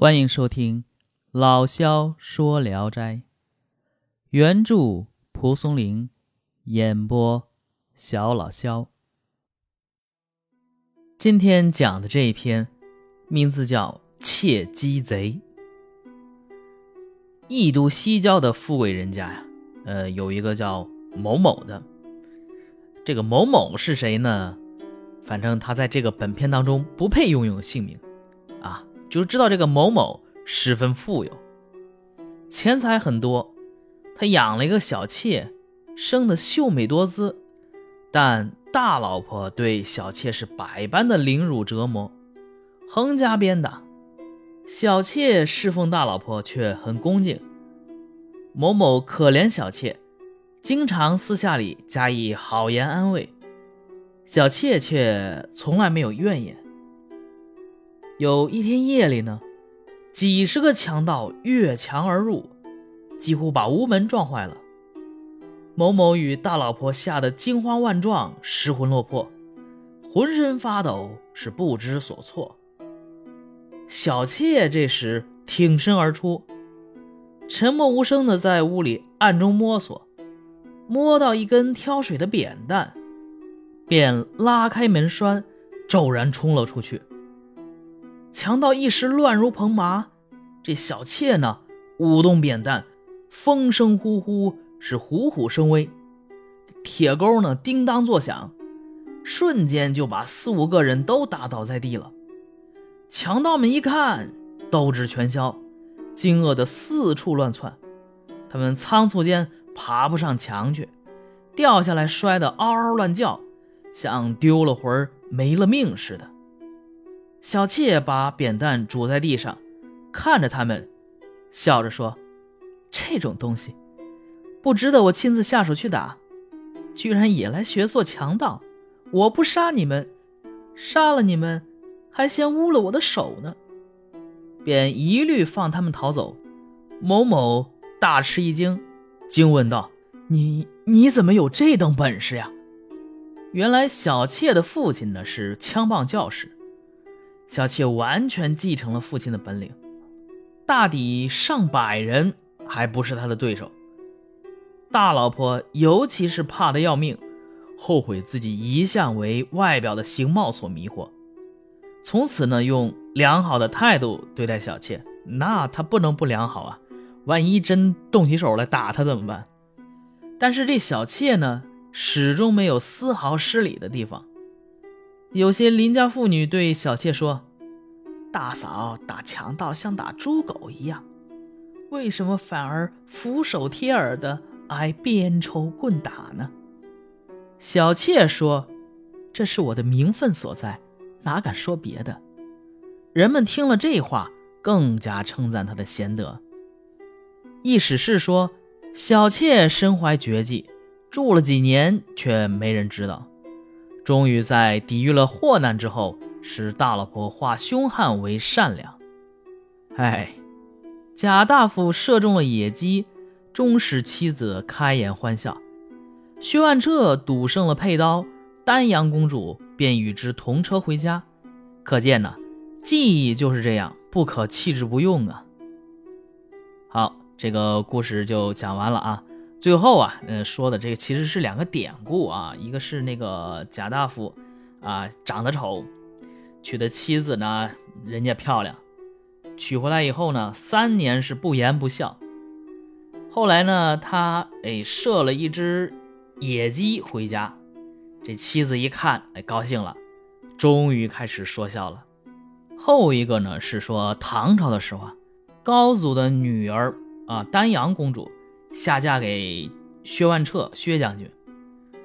欢迎收听老萧说聊斋，原著蒲松龄，演播小老萧。今天讲的这一篇，名字叫《窃鸡贼》。义都西郊的富贵人家呀，呃，有一个叫某某的。这个某某是谁呢？反正他在这个本片当中不配拥有姓名。就知道这个某某十分富有，钱财很多，他养了一个小妾，生的秀美多姿，但大老婆对小妾是百般的凌辱折磨，横加鞭打。小妾侍奉大老婆却很恭敬。某某可怜小妾，经常私下里加以好言安慰，小妾却从来没有怨言。有一天夜里呢，几十个强盗越墙而入，几乎把屋门撞坏了。某某与大老婆吓得惊慌万状，失魂落魄，浑身发抖，是不知所措。小妾这时挺身而出，沉默无声的在屋里暗中摸索，摸到一根挑水的扁担，便拉开门栓，骤然冲了出去。强盗一时乱如蓬麻，这小妾呢，舞动扁担，风声呼呼，是虎虎生威。铁钩呢，叮当作响，瞬间就把四五个人都打倒在地了。强盗们一看，斗志全消，惊愕的四处乱窜。他们仓促间爬不上墙去，掉下来摔得嗷嗷乱叫，像丢了魂没了命似的。小妾把扁担拄在地上，看着他们，笑着说：“这种东西，不值得我亲自下手去打，居然也来学做强盗！我不杀你们，杀了你们，还嫌污了我的手呢。”便一律放他们逃走。某某大吃一惊，惊问道：“你你怎么有这等本事呀？”原来小妾的父亲呢是枪棒教士。小妾完全继承了父亲的本领，大抵上百人还不是他的对手。大老婆尤其是怕得要命，后悔自己一向为外表的形貌所迷惑，从此呢用良好的态度对待小妾。那他不能不良好啊，万一真动起手来打他怎么办？但是这小妾呢，始终没有丝毫失礼的地方。有些邻家妇女对小妾说：“大嫂打强盗像打猪狗一样，为什么反而俯首帖耳的挨鞭抽棍打呢？”小妾说：“这是我的名分所在，哪敢说别的。”人们听了这话，更加称赞她的贤德。意史是说，小妾身怀绝技，住了几年却没人知道。终于在抵御了祸难之后，使大老婆化凶悍为善良。哎，贾大夫射中了野鸡，终使妻子开颜欢笑。薛万彻赌胜了佩刀，丹阳公主便与之同车回家。可见呢，技艺就是这样，不可弃之不用啊。好，这个故事就讲完了啊。最后啊，呃，说的这个其实是两个典故啊，一个是那个贾大夫，啊，长得丑，娶的妻子呢，人家漂亮，娶回来以后呢，三年是不言不笑。后来呢，他哎射了一只野鸡回家，这妻子一看，哎高兴了，终于开始说笑了。后一个呢是说唐朝的时候啊，高祖的女儿啊，丹阳公主。下嫁给薛万彻，薛将军。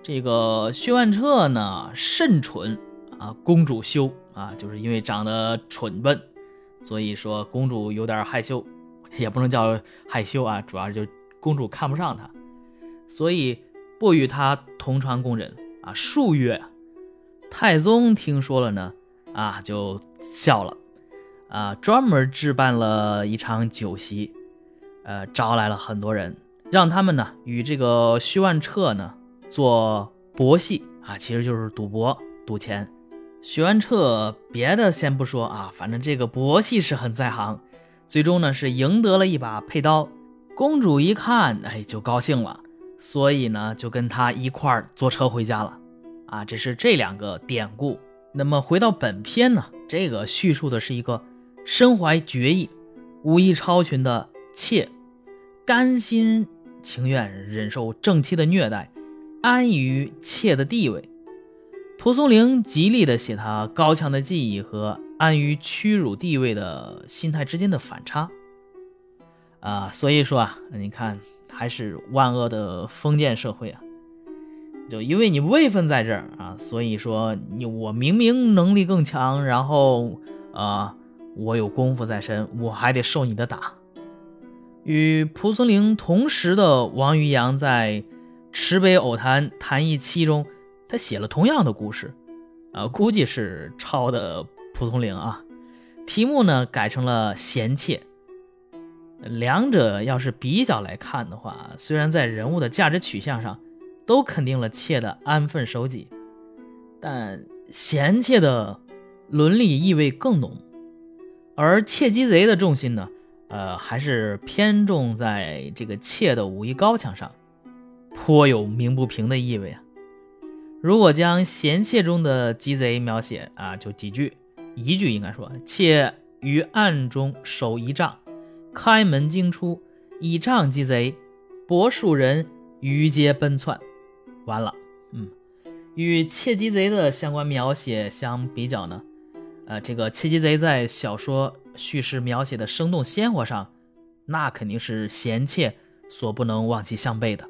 这个薛万彻呢，甚蠢啊！公主羞啊，就是因为长得蠢笨，所以说公主有点害羞，也不能叫害羞啊，主要就公主看不上他，所以不与他同床共枕啊。数月，太宗听说了呢，啊，就笑了，啊，专门置办了一场酒席，呃，招来了很多人。让他们呢与这个徐万彻呢做博戏啊，其实就是赌博赌钱。徐万彻别的先不说啊，反正这个博戏是很在行，最终呢是赢得了一把佩刀。公主一看，哎，就高兴了，所以呢就跟他一块儿坐车回家了。啊，这是这两个典故。那么回到本片呢，这个叙述的是一个身怀绝艺、武艺超群的妾，甘心情愿忍受正妻的虐待，安于妾的地位。蒲松龄极力的写他高强的技艺和安于屈辱地位的心态之间的反差。啊，所以说啊，你看还是万恶的封建社会啊，就因为你位分在这儿啊，所以说你我明明能力更强，然后啊，我有功夫在身，我还得受你的打。与蒲松龄同时的王渔洋在《池北偶谈谈艺七》中，他写了同样的故事，啊，估计是抄的蒲松龄啊，题目呢改成了贤妾。两者要是比较来看的话，虽然在人物的价值取向上都肯定了妾的安分守己，但贤妾的伦理意味更浓，而窃鸡贼的重心呢，呃，还是偏重在这个妾的武艺高强上，颇有鸣不平的意味啊。如果将贤妾中的鸡贼描写啊，就几句，一句应该说，妾于暗中守一丈。开门惊出，倚杖击贼，博数人于街奔窜。完了，嗯，与窃鸡贼的相关描写相比较呢，呃，这个窃鸡贼在小说叙事描写的生动鲜活上，那肯定是贤妾所不能望其项背的。